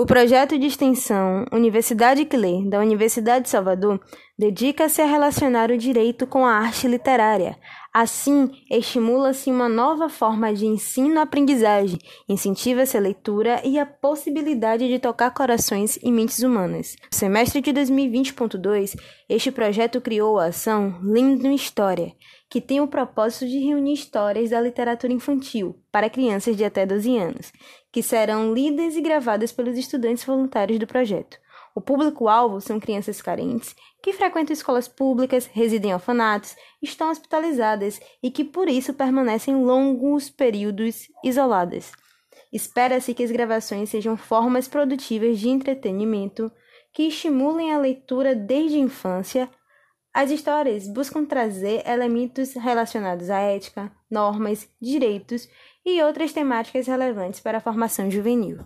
O projeto de extensão Universidade que Lê, da Universidade de Salvador, dedica-se a relacionar o direito com a arte literária. Assim, estimula-se uma nova forma de ensino-aprendizagem, incentiva-se a leitura e a possibilidade de tocar corações e mentes humanas. No semestre de 2020.2, este projeto criou a ação Lindo História, que tem o propósito de reunir histórias da literatura infantil para crianças de até 12 anos, que serão lidas e gravadas pelos estudantes voluntários do projeto. O público-alvo são crianças carentes que frequentam escolas públicas, residem em orfanatos, estão hospitalizadas e que por isso permanecem longos períodos isoladas. Espera-se que as gravações sejam formas produtivas de entretenimento que estimulem a leitura desde a infância as histórias buscam trazer elementos relacionados à ética, normas, direitos e outras temáticas relevantes para a formação juvenil.